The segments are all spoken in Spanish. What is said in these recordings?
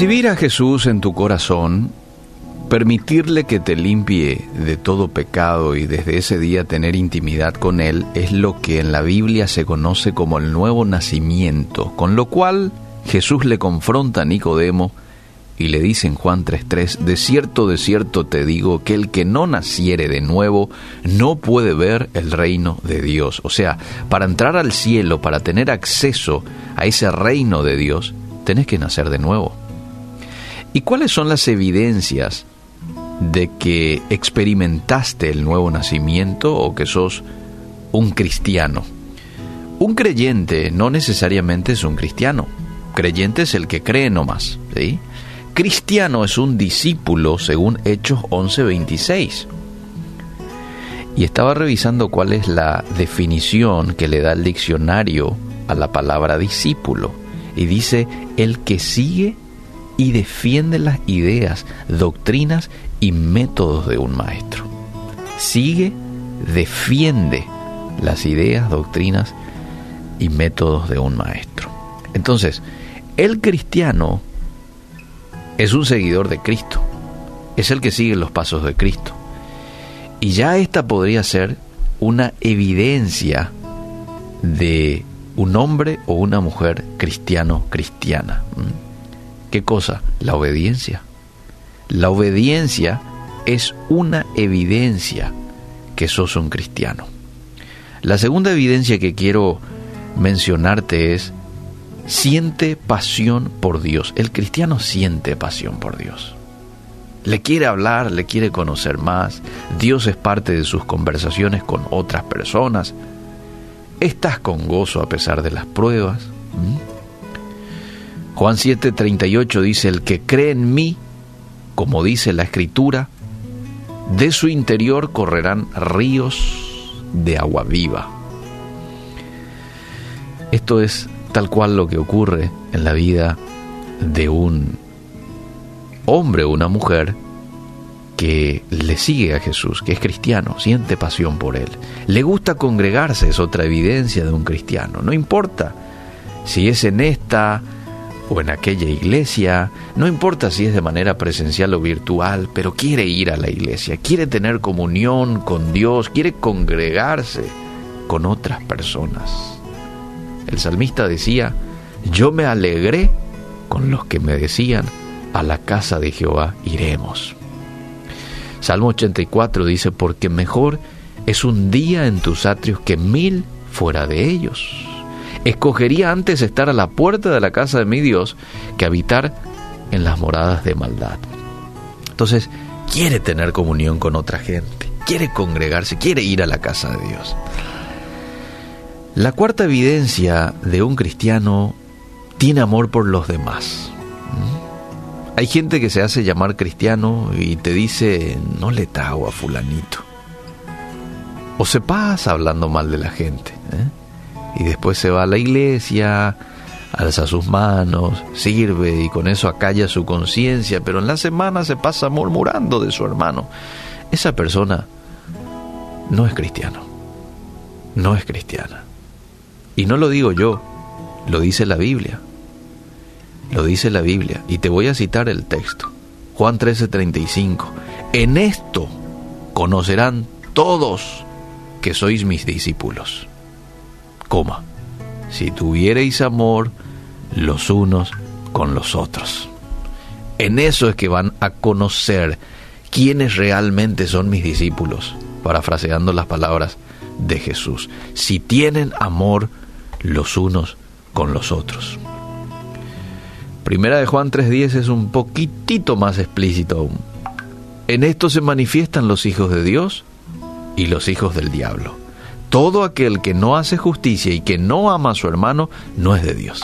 Recibir a Jesús en tu corazón, permitirle que te limpie de todo pecado y desde ese día tener intimidad con Él es lo que en la Biblia se conoce como el nuevo nacimiento, con lo cual Jesús le confronta a Nicodemo y le dice en Juan 3:3, de cierto, de cierto te digo que el que no naciere de nuevo no puede ver el reino de Dios. O sea, para entrar al cielo, para tener acceso a ese reino de Dios, tenés que nacer de nuevo. ¿Y cuáles son las evidencias de que experimentaste el nuevo nacimiento o que sos un cristiano? Un creyente no necesariamente es un cristiano. Creyente es el que cree nomás, ¿sí? cristiano es un discípulo según Hechos 11:26. Y estaba revisando cuál es la definición que le da el diccionario a la palabra discípulo. Y dice, el que sigue y defiende las ideas, doctrinas y métodos de un maestro. Sigue, defiende las ideas, doctrinas y métodos de un maestro. Entonces, el cristiano es un seguidor de Cristo, es el que sigue los pasos de Cristo. Y ya esta podría ser una evidencia de un hombre o una mujer cristiano-cristiana. ¿Mm? ¿Qué cosa? La obediencia. La obediencia es una evidencia que sos un cristiano. La segunda evidencia que quiero mencionarte es siente pasión por Dios. El cristiano siente pasión por Dios. Le quiere hablar, le quiere conocer más. Dios es parte de sus conversaciones con otras personas. Estás con gozo a pesar de las pruebas. Juan 7:38 dice, el que cree en mí, como dice la escritura, de su interior correrán ríos de agua viva. Esto es tal cual lo que ocurre en la vida de un hombre o una mujer que le sigue a Jesús, que es cristiano, siente pasión por él. Le gusta congregarse, es otra evidencia de un cristiano. No importa si es en esta o en aquella iglesia, no importa si es de manera presencial o virtual, pero quiere ir a la iglesia, quiere tener comunión con Dios, quiere congregarse con otras personas. El salmista decía, yo me alegré con los que me decían, a la casa de Jehová iremos. Salmo 84 dice, porque mejor es un día en tus atrios que mil fuera de ellos. Escogería antes estar a la puerta de la casa de mi Dios que habitar en las moradas de maldad. Entonces, quiere tener comunión con otra gente, quiere congregarse, quiere ir a la casa de Dios. La cuarta evidencia de un cristiano tiene amor por los demás. ¿Mm? Hay gente que se hace llamar cristiano y te dice, no le tago a fulanito. O se pasa hablando mal de la gente. ¿eh? Y después se va a la iglesia, alza sus manos, sirve y con eso acalla su conciencia, pero en la semana se pasa murmurando de su hermano. Esa persona no es cristiano. No es cristiana. Y no lo digo yo, lo dice la Biblia. Lo dice la Biblia. Y te voy a citar el texto. Juan 13:35. En esto conocerán todos que sois mis discípulos. Coma. Si tuviereis amor los unos con los otros. En eso es que van a conocer quiénes realmente son mis discípulos, parafraseando las palabras de Jesús. Si tienen amor los unos con los otros. Primera de Juan 3.10 es un poquitito más explícito aún. En esto se manifiestan los hijos de Dios y los hijos del diablo. Todo aquel que no hace justicia y que no ama a su hermano no es de Dios.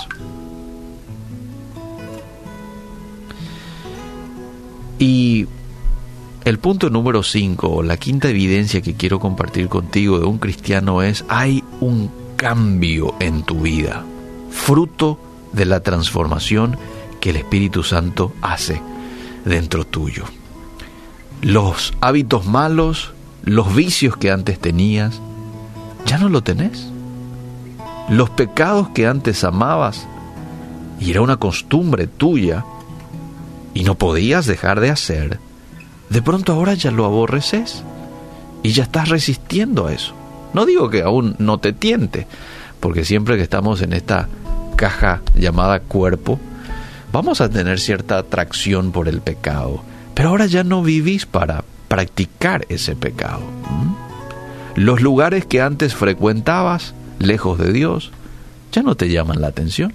Y el punto número 5, la quinta evidencia que quiero compartir contigo de un cristiano es, hay un cambio en tu vida, fruto de la transformación que el Espíritu Santo hace dentro tuyo. Los hábitos malos, los vicios que antes tenías, ya no lo tenés. Los pecados que antes amabas y era una costumbre tuya, y no podías dejar de hacer, de pronto ahora ya lo aborreces y ya estás resistiendo a eso. No digo que aún no te tiente, porque siempre que estamos en esta caja llamada cuerpo, vamos a tener cierta atracción por el pecado, pero ahora ya no vivís para practicar ese pecado. Los lugares que antes frecuentabas, lejos de Dios, ya no te llaman la atención.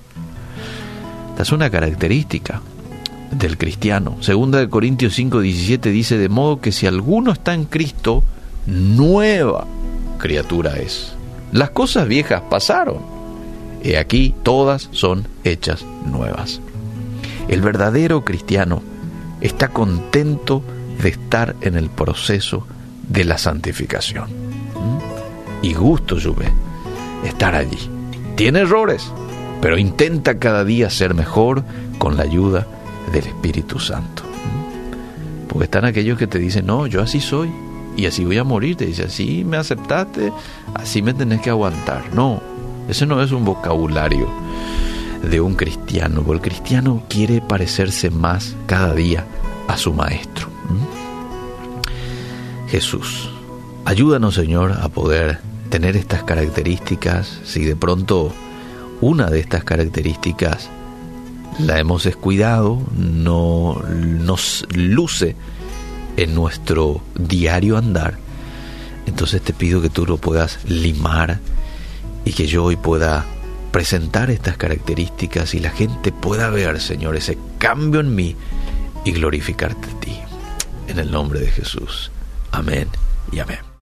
Esta es una característica del cristiano. Segunda de Corintios 5, 17 dice, de modo que si alguno está en Cristo, nueva criatura es. Las cosas viejas pasaron. Y aquí todas son hechas nuevas. El verdadero cristiano está contento de estar en el proceso de la santificación. ¿Mm? Y gusto, Juve, estar allí. Tiene errores, pero intenta cada día ser mejor con la ayuda del Espíritu Santo. ¿Mm? Porque están aquellos que te dicen, no, yo así soy, y así voy a morir. Te dice, así me aceptaste, así me tenés que aguantar. No, ese no es un vocabulario de un cristiano, porque el cristiano quiere parecerse más cada día a su maestro. Jesús, ayúdanos Señor a poder tener estas características, si de pronto una de estas características la hemos descuidado, no nos luce en nuestro diario andar, entonces te pido que tú lo puedas limar y que yo hoy pueda presentar estas características y la gente pueda ver, Señor, ese cambio en mí y glorificarte a ti. En el nombre de Jesús. Amén y amén.